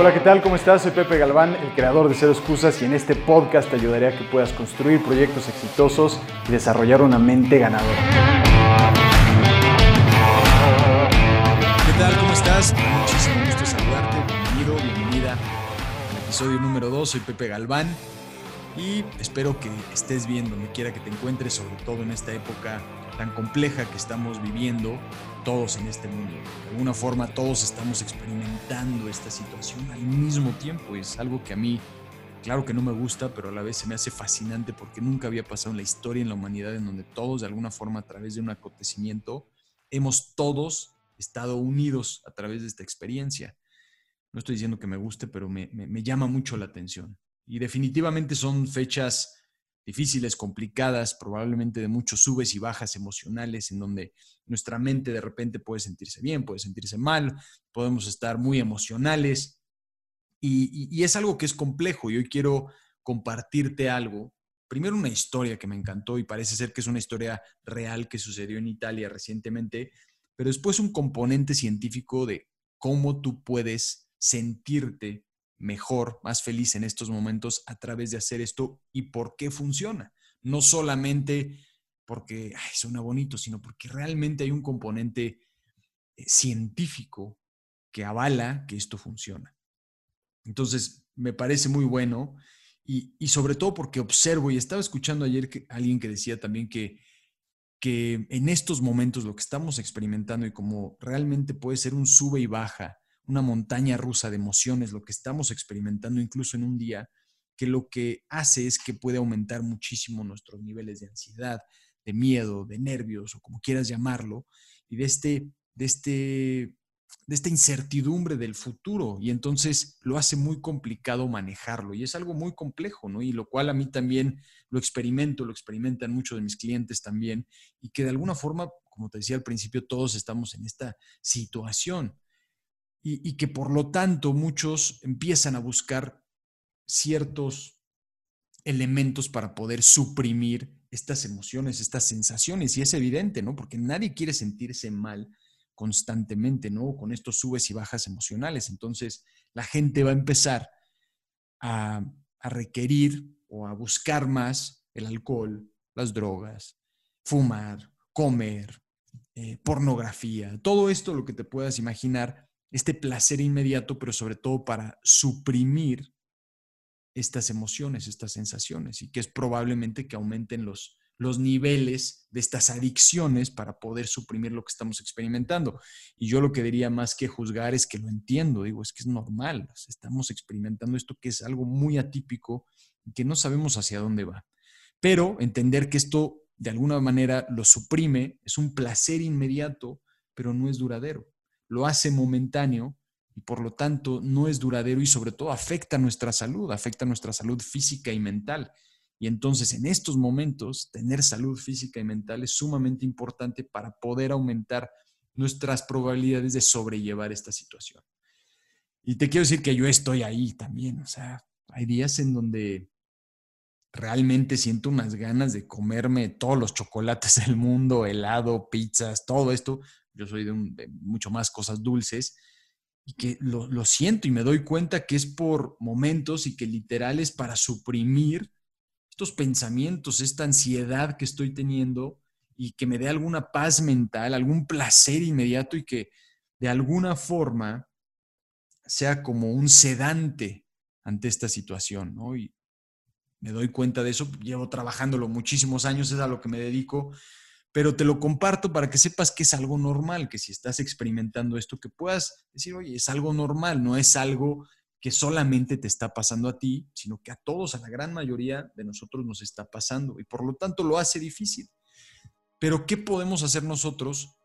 Hola, ¿qué tal? ¿Cómo estás? Soy Pepe Galván, el creador de Cero Excusas y en este podcast te ayudaré a que puedas construir proyectos exitosos y desarrollar una mente ganadora. ¿Qué tal? ¿Cómo estás? Muchísimo gusto saludarte. Bienvenido, bienvenida al episodio número 2. Soy Pepe Galván y espero que estés bien donde quiera que te encuentres, sobre todo en esta época tan compleja que estamos viviendo todos en este mundo. De alguna forma todos estamos experimentando esta situación al mismo tiempo. Es algo que a mí, claro que no me gusta, pero a la vez se me hace fascinante porque nunca había pasado en la historia, en la humanidad, en donde todos de alguna forma a través de un acontecimiento hemos todos estado unidos a través de esta experiencia. No estoy diciendo que me guste, pero me, me llama mucho la atención. Y definitivamente son fechas difíciles, complicadas, probablemente de muchos subes y bajas emocionales, en donde nuestra mente de repente puede sentirse bien, puede sentirse mal, podemos estar muy emocionales. Y, es algo que es complejo y hoy quiero compartirte algo. Primero una historia que me encantó y parece ser que es una historia real que sucedió en Italia recientemente, pero después un componente científico de cómo tú puedes sentirte mejor, más feliz en estos momentos a través de hacer esto y por qué funciona. No solamente porque suena bonito, sino porque realmente hay un componente eh, científico que avala que esto funciona. Entonces, me parece muy bueno y, sobre todo porque observo y estaba escuchando ayer que, alguien que decía también que, que en estos momentos lo que estamos experimentando y como realmente puede ser un sube y baja una montaña rusa de emociones, lo que estamos experimentando incluso en un día, que lo que hace es que puede aumentar muchísimo nuestros niveles de ansiedad, de miedo, de nervios o como quieras llamarlo, y de este, de este de esta incertidumbre del futuro y entonces lo hace muy complicado manejarlo y es algo muy complejo, ¿no? Y lo cual a mí también lo experimento, lo experimentan muchos de mis clientes también y que de alguna forma, como te decía al principio, todos estamos en esta situación y, que por lo tanto muchos empiezan a buscar ciertos elementos para poder suprimir estas emociones, estas sensaciones. Y es evidente, ¿no? Porque nadie quiere sentirse mal constantemente, ¿no? Con estos subes y bajas emocionales. Entonces, la gente va a empezar a, requerir o a buscar más el alcohol, las drogas, fumar, comer, eh, pornografía, todo esto, lo que te puedas imaginar, este placer inmediato, pero sobre todo para suprimir estas emociones, estas sensaciones, y que es probablemente que aumenten los, los niveles de estas adicciones para poder suprimir lo que estamos experimentando. Y yo lo que diría más que juzgar es que lo entiendo, digo, es que es normal, estamos experimentando esto que es algo muy atípico y que no sabemos hacia dónde va. Pero entender que esto de alguna manera lo suprime, es un placer inmediato, pero no es duradero lo hace momentáneo y por lo tanto no es duradero y sobre todo afecta nuestra salud, afecta nuestra salud física y mental. Y entonces en estos momentos tener salud física y mental es sumamente importante para poder aumentar nuestras probabilidades de sobrellevar esta situación. Y te quiero decir que yo estoy ahí también, o sea, hay días en donde realmente siento unas ganas de comerme todos los chocolates del mundo, helado, pizzas, todo esto, yo soy de, mucho más cosas dulces, y que lo, lo, siento y me doy cuenta que es por momentos y que literal es para suprimir estos pensamientos, esta ansiedad que estoy teniendo y que me dé alguna paz mental, algún placer inmediato y que de alguna forma sea como un sedante ante esta situación, ¿no? Y me doy cuenta de eso, llevo trabajándolo muchísimos años, es a lo que me dedico, pero te lo comparto para que sepas que es algo normal, que si estás experimentando esto, que puedas decir, oye, es algo normal, no es algo que solamente te está pasando a ti, sino que a todos, a la gran mayoría de nosotros nos está pasando y por lo tanto lo hace difícil. Pero ¿qué podemos hacer nosotros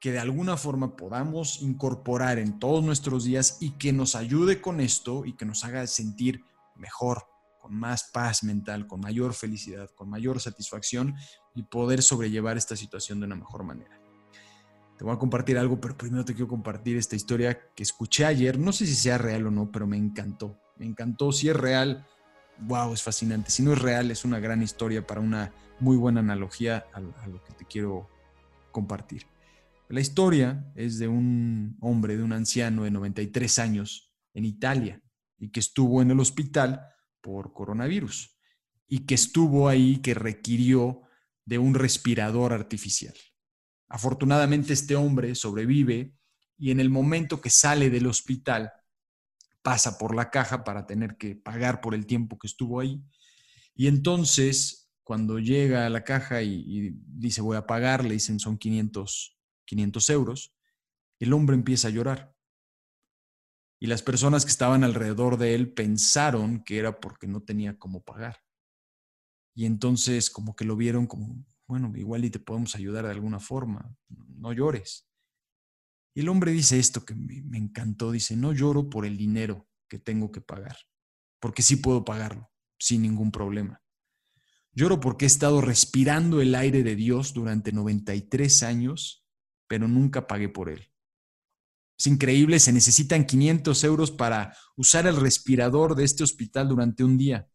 que de alguna forma podamos incorporar en todos nuestros días y que nos ayude con esto y que nos haga sentir mejor, con más paz mental, con mayor felicidad, con mayor satisfacción y poder sobrellevar esta situación de una mejor manera. Te voy a compartir algo, pero primero te quiero compartir esta historia que escuché ayer. No sé si sea real o no, pero me encantó. Me encantó. Si es real, wow, es fascinante. Si no es real, es una gran historia para una muy buena analogía a, lo que te quiero compartir. La historia es de un hombre, de un anciano de 93 años, en Italia y que estuvo en el hospital por coronavirus y que estuvo ahí, que requirió de un respirador artificial. Afortunadamente este hombre sobrevive y en el momento que sale del hospital pasa por la caja para tener que pagar por el tiempo que estuvo ahí. Y entonces, cuando llega a la caja y, dice voy a pagar, le dicen son 500, 500 euros, el hombre empieza a llorar. Y las personas que estaban alrededor de él pensaron que era porque no tenía cómo pagar. Y entonces como que lo vieron como, bueno, igual y te podemos ayudar de alguna forma, no llores. Y el hombre dice esto que me, encantó, dice, no lloro por el dinero que tengo que pagar, porque sí puedo pagarlo, sin ningún problema. Lloro porque he estado respirando el aire de Dios durante 93 años, pero nunca pagué por él. Es increíble, se necesitan 500 euros para usar el respirador de este hospital durante un día.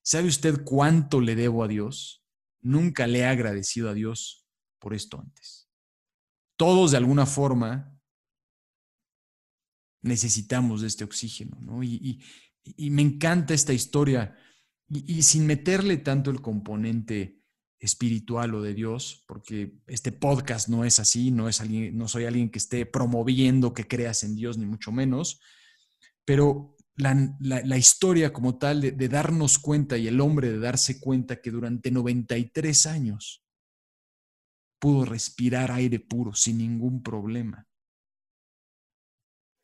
¿Sabe usted cuánto le debo a Dios? Nunca le he agradecido a Dios por esto antes. Todos de alguna forma necesitamos de este oxígeno, ¿no? Y, me encanta esta historia. Y, sin meterle tanto el componente espiritual o de Dios, porque este podcast no es así, no, es alguien, no soy alguien que esté promoviendo que creas en Dios, ni mucho menos, pero la, historia como tal de, darnos cuenta y el hombre de darse cuenta que durante 93 años pudo respirar aire puro sin ningún problema.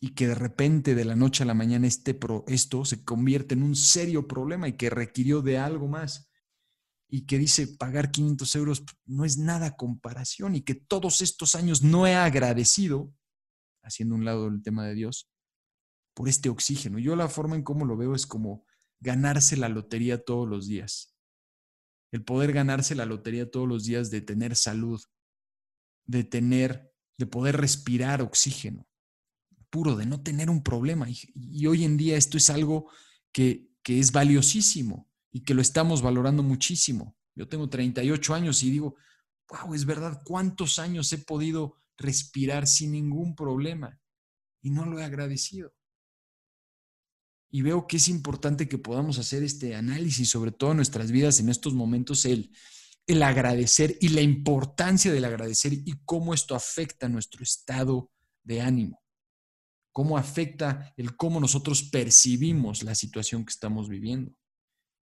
Y que de repente de la noche a la mañana este esto se convierte en un serio problema y que requirió de algo más. Y que dice pagar 500 euros no es nada comparación y que todos estos años no he agradecido, haciendo un lado el tema de Dios, por este oxígeno. Yo la forma en cómo lo veo es como ganarse la lotería todos los días. El poder ganarse la lotería todos los días de tener salud, de tener, de poder respirar oxígeno puro, de no tener un problema. Y, hoy en día esto es algo que, que es valiosísimo y que lo estamos valorando muchísimo. Yo tengo 38 años y digo, wow, es verdad, ¿cuántos años he podido respirar sin ningún problema? Y no lo he agradecido y veo que es importante que podamos hacer este análisis, sobre todo en nuestras vidas en estos momentos, el, el agradecer y la importancia del agradecer y cómo esto afecta nuestro estado de ánimo, cómo afecta el cómo nosotros percibimos la situación que estamos viviendo.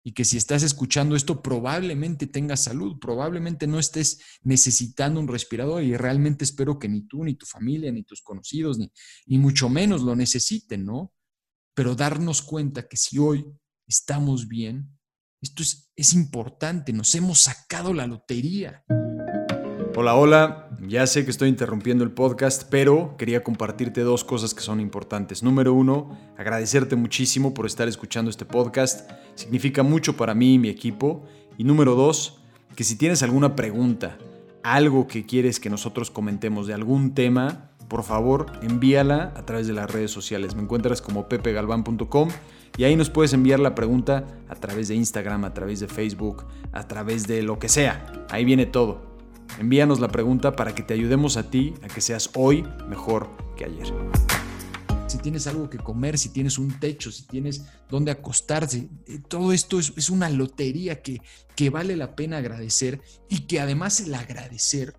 Y que si estás escuchando esto, probablemente tengas salud, probablemente no estés necesitando un respirador y realmente espero que ni tú, ni tu familia, ni tus conocidos, ni, mucho menos lo necesiten, ¿no? pero darnos cuenta que si hoy estamos bien, esto es, es importante, nos hemos sacado la lotería. Hola, hola, ya sé que estoy interrumpiendo el podcast, pero quería compartirte dos cosas que son importantes. Número uno, agradecerte muchísimo por estar escuchando este podcast, significa mucho para mí y mi equipo. Y número dos, que si tienes alguna pregunta, algo que quieres que nosotros comentemos de algún tema, por favor envíala a través de las redes sociales. Me encuentras como pepegalvan.com y ahí nos puedes enviar la pregunta a través de Instagram, a través de Facebook, a través de lo que sea. Ahí viene todo. Envíanos la pregunta para que te ayudemos a ti a que seas hoy mejor que ayer. Si tienes algo que comer, si tienes un techo, si tienes dónde acostarse, eh, todo esto es, una lotería que, que vale la pena agradecer y que además el agradecer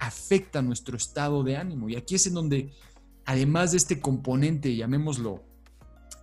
afecta nuestro estado de ánimo. Y aquí es en donde, además de este componente, llamémoslo,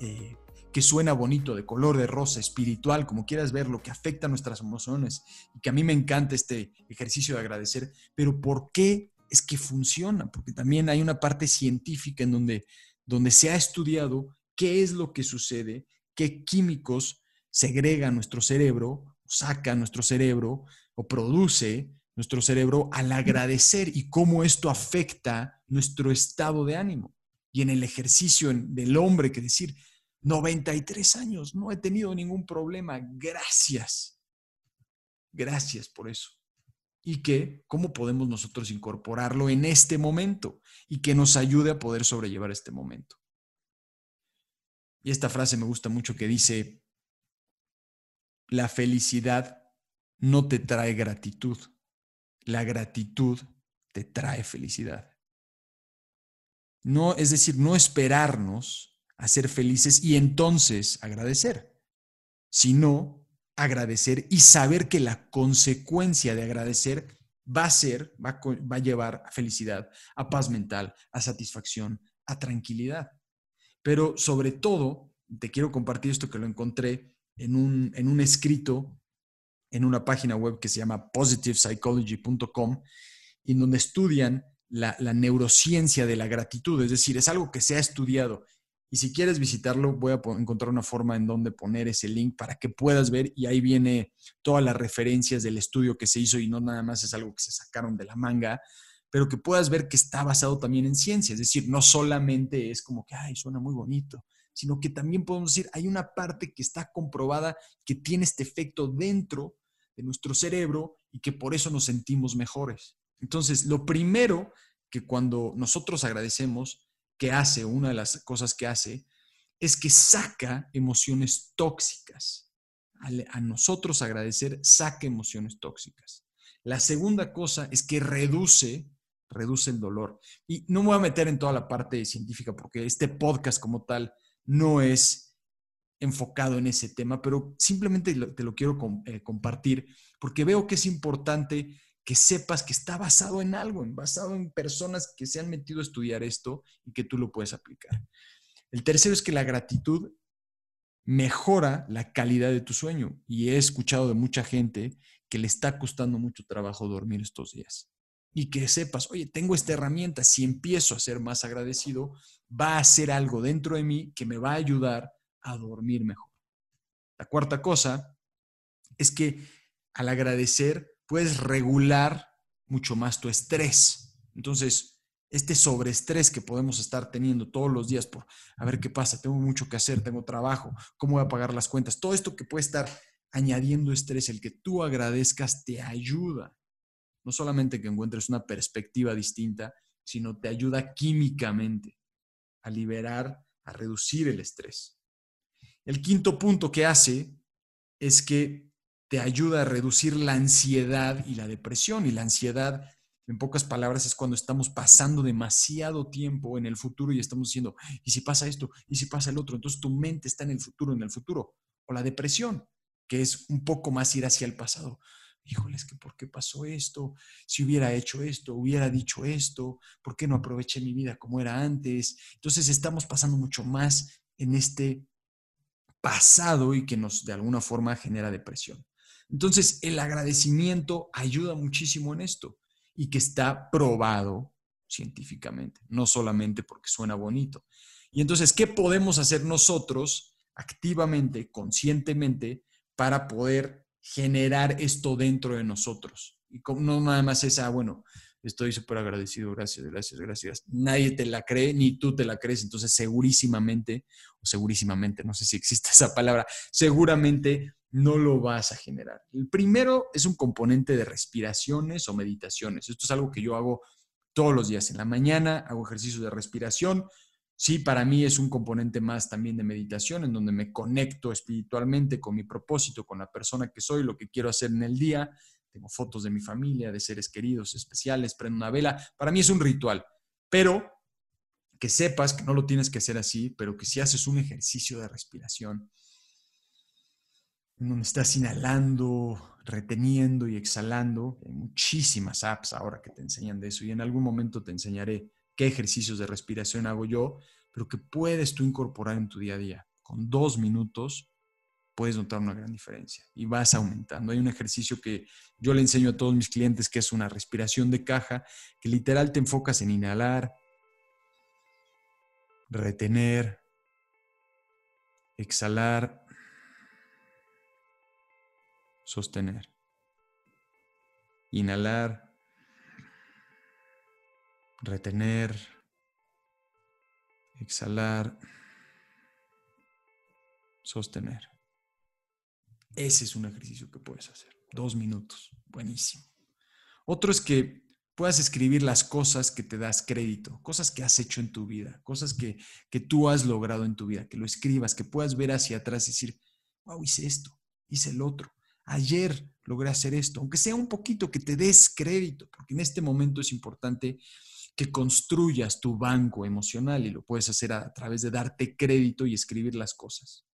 eh, que suena bonito, de color de rosa, espiritual, como quieras verlo, que afecta nuestras emociones y que a mí me encanta este ejercicio de agradecer, pero ¿por qué es que funciona? Porque también hay una parte científica en donde, donde se ha estudiado qué es lo que sucede, qué químicos segrega nuestro cerebro, saca nuestro cerebro o produce nuestro cerebro al agradecer y cómo esto afecta nuestro estado de ánimo. Y en el ejercicio del hombre, que decir, 93 años, no he tenido ningún problema, gracias. Gracias por eso. Y que, ¿cómo podemos nosotros incorporarlo en este momento? Y que nos ayude a poder sobrellevar este momento. Y esta frase me gusta mucho que dice, la felicidad no te trae gratitud, la gratitud te trae felicidad. No, es decir, no esperarnos a ser felices y entonces agradecer, sino agradecer y saber que la consecuencia de agradecer va a ser, va a, llevar a felicidad, a paz mental, a satisfacción, a tranquilidad. Pero sobre todo, te quiero compartir esto que lo encontré en un, en un escrito en una página web que se llama positivepsychology.com, en donde estudian la, neurociencia de la gratitud, es decir, es algo que se ha estudiado. Y si quieres visitarlo, voy a encontrar una forma en donde poner ese link para que puedas ver y ahí viene todas las referencias del estudio que se hizo y no nada más es algo que se sacaron de la manga, pero que puedas ver que está basado también en ciencia, es decir, no solamente es como que, ay, suena muy bonito, sino que también podemos decir, hay una parte que está comprobada que tiene este efecto dentro de nuestro cerebro y que por eso nos sentimos mejores. Entonces, lo primero que cuando nosotros agradecemos, que hace, una de las cosas que hace, es que saca emociones tóxicas. A nosotros agradecer saca emociones tóxicas. La segunda cosa es que reduce, reduce el dolor. Y no me voy a meter en toda la parte científica porque este podcast como tal no es enfocado en ese tema, pero simplemente te lo quiero eh, compartir porque veo que es importante que sepas que está basado en algo, basado en personas que se han metido a estudiar esto y que tú lo puedes aplicar. El tercero es que la gratitud mejora la calidad de tu sueño y he escuchado de mucha gente que le está costando mucho trabajo dormir estos días. Y que sepas, oye, tengo esta herramienta, si empiezo a ser más agradecido, va a ser algo dentro de mí que me va a ayudar a dormir mejor. La cuarta cosa es que al agradecer puedes regular mucho más tu estrés. Entonces, este sobreestrés que podemos estar teniendo todos los días por a ver qué pasa, tengo mucho que hacer, tengo trabajo, cómo voy a pagar las cuentas, todo esto que puede estar añadiendo estrés, el que tú agradezcas te ayuda. No solamente que encuentres una perspectiva distinta, sino te ayuda químicamente a liberar, a reducir el estrés. El quinto punto que hace es que te ayuda a reducir la ansiedad y la depresión. Y la ansiedad, en pocas palabras, es cuando estamos pasando demasiado tiempo en el futuro y estamos diciendo, ¿y si pasa esto? ¿Y si pasa el otro? Entonces tu mente está en el futuro, en el futuro. O la depresión, que es un poco más ir hacia el pasado. Híjole, es que ¿por qué pasó esto? Si hubiera hecho esto, hubiera dicho esto, ¿por qué no aproveché mi vida como era antes? Entonces estamos pasando mucho más en este pasado y que nos de alguna forma genera depresión. Entonces, el agradecimiento ayuda muchísimo en esto y que está probado científicamente, no solamente porque suena bonito. Y entonces, ¿qué podemos hacer nosotros activamente, conscientemente, para poder generar esto dentro de nosotros? Y no nada más esa, ah, bueno, estoy súper agradecido, gracias, gracias, gracias. Nadie te la cree, ni tú te la crees, entonces segurísimamente, o segurísimamente, no sé si existe esa palabra, seguramente no lo vas a generar. El primero es un componente de respiraciones o meditaciones. Esto es algo que yo hago todos los días. En la mañana hago ejercicios de respiración. Sí, para mí es un componente más también de meditación, en donde me conecto espiritualmente con mi propósito, con la persona que soy, lo que quiero hacer en el día. Tengo fotos de mi familia, de seres queridos especiales, prendo una vela. Para mí es un ritual, pero que sepas que no lo tienes que hacer así, pero que si haces un ejercicio de respiración, donde estás inhalando, reteniendo y exhalando. Hay muchísimas apps ahora que te enseñan de eso y en algún momento te enseñaré qué ejercicios de respiración hago yo, pero que puedes tú incorporar en tu día a día. Con dos minutos puedes notar una gran diferencia y vas aumentando. Hay un ejercicio que yo le enseño a todos mis clientes que es una respiración de caja, que literal te enfocas en inhalar, retener, exhalar sostener. Inhalar, retener, exhalar, sostener. Ese es un ejercicio que puedes hacer. Dos minutos. Buenísimo. Otro es que puedas escribir las cosas que te das crédito, cosas que has hecho en tu vida, cosas que, que tú has logrado en tu vida, que lo escribas, que puedas ver hacia atrás y decir, wow, hice esto, hice el otro, ayer logré hacer esto, aunque sea un poquito que te des crédito, porque en este momento es importante que construyas tu banco emocional y lo puedes hacer a través de darte crédito y escribir las cosas.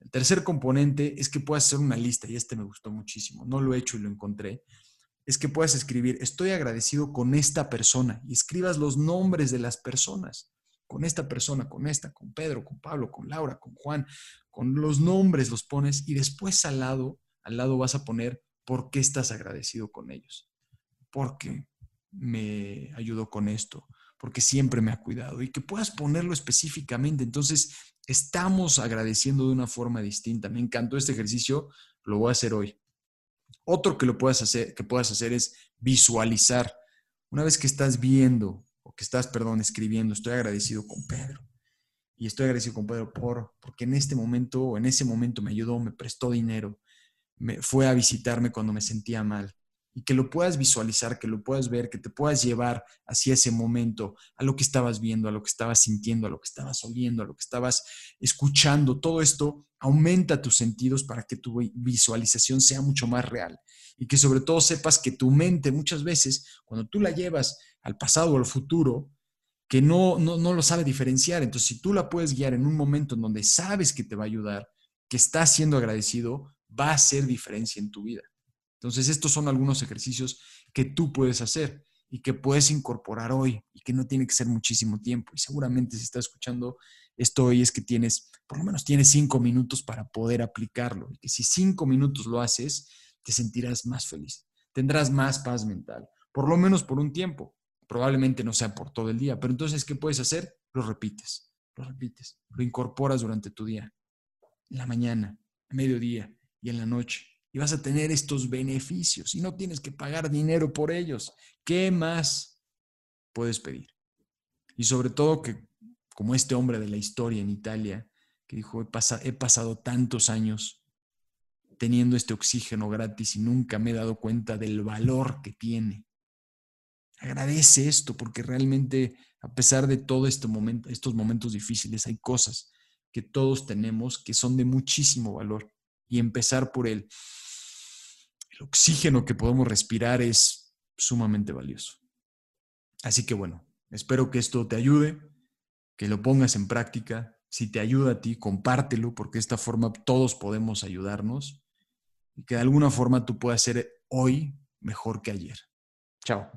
El tercer componente es que puedas hacer una lista, y este me gustó muchísimo, no lo he hecho y lo encontré, es que puedas escribir, estoy agradecido con esta persona, y escribas los nombres de las personas, con esta persona, con esta, con Pedro, con Pablo, con Laura, con Juan, con los nombres los pones y después al lado, al lado vas a poner por qué estás agradecido con ellos. Porque me ayudó con esto, porque siempre me ha cuidado y que puedas ponerlo específicamente. Entonces, estamos agradeciendo de una forma distinta. Me encantó este ejercicio, lo voy a hacer hoy. Otro que lo puedas hacer, que puedas hacer es visualizar. Una vez que estás viendo que estás, perdón, escribiendo, estoy agradecido con Pedro. Y estoy agradecido con Pedro por, porque en este momento en ese momento me ayudó, me prestó dinero, me fue a visitarme cuando me sentía mal y que lo puedas visualizar, que lo puedas ver, que te puedas llevar hacia ese momento, a lo que estabas viendo, a lo que estabas sintiendo, a lo que estabas oliendo, a lo que estabas escuchando. Todo esto aumenta tus sentidos para que tu visualización sea mucho más real y que sobre todo sepas que tu mente muchas veces, cuando tú la llevas al pasado o al futuro, que no, no, no lo sabe diferenciar. Entonces, si tú la puedes guiar en un momento en donde sabes que te va a ayudar, que estás siendo agradecido, va a hacer diferencia en tu vida. Entonces, estos son algunos ejercicios que tú puedes hacer y que puedes incorporar hoy y que no tiene que ser muchísimo tiempo. Y seguramente si estás escuchando esto hoy es que tienes, por lo menos tienes cinco minutos para poder aplicarlo. Y que si cinco minutos lo haces, te sentirás más feliz. Tendrás más paz mental, por lo menos por un tiempo. Probablemente no sea por todo el día, pero entonces, ¿qué puedes hacer? Lo repites, lo repites, lo incorporas durante tu día, en la mañana, a mediodía y en la noche y vas a tener estos beneficios y no tienes que pagar dinero por ellos. ¿Qué más puedes pedir? Y sobre todo que, como este hombre de la historia en Italia, que dijo, he, he pasado tantos años teniendo este oxígeno gratis y nunca me he dado cuenta del valor que tiene. Agradece esto porque realmente, a pesar de todos este momento, estos momentos difíciles, hay cosas que todos tenemos que son de muchísimo valor y empezar por el oxígeno que podemos respirar es sumamente valioso. Así que bueno, espero que esto te ayude, que lo pongas en práctica. Si te ayuda a ti, compártelo, porque de esta forma todos podemos ayudarnos y que de alguna forma tú puedas ser hoy mejor que ayer. Chao.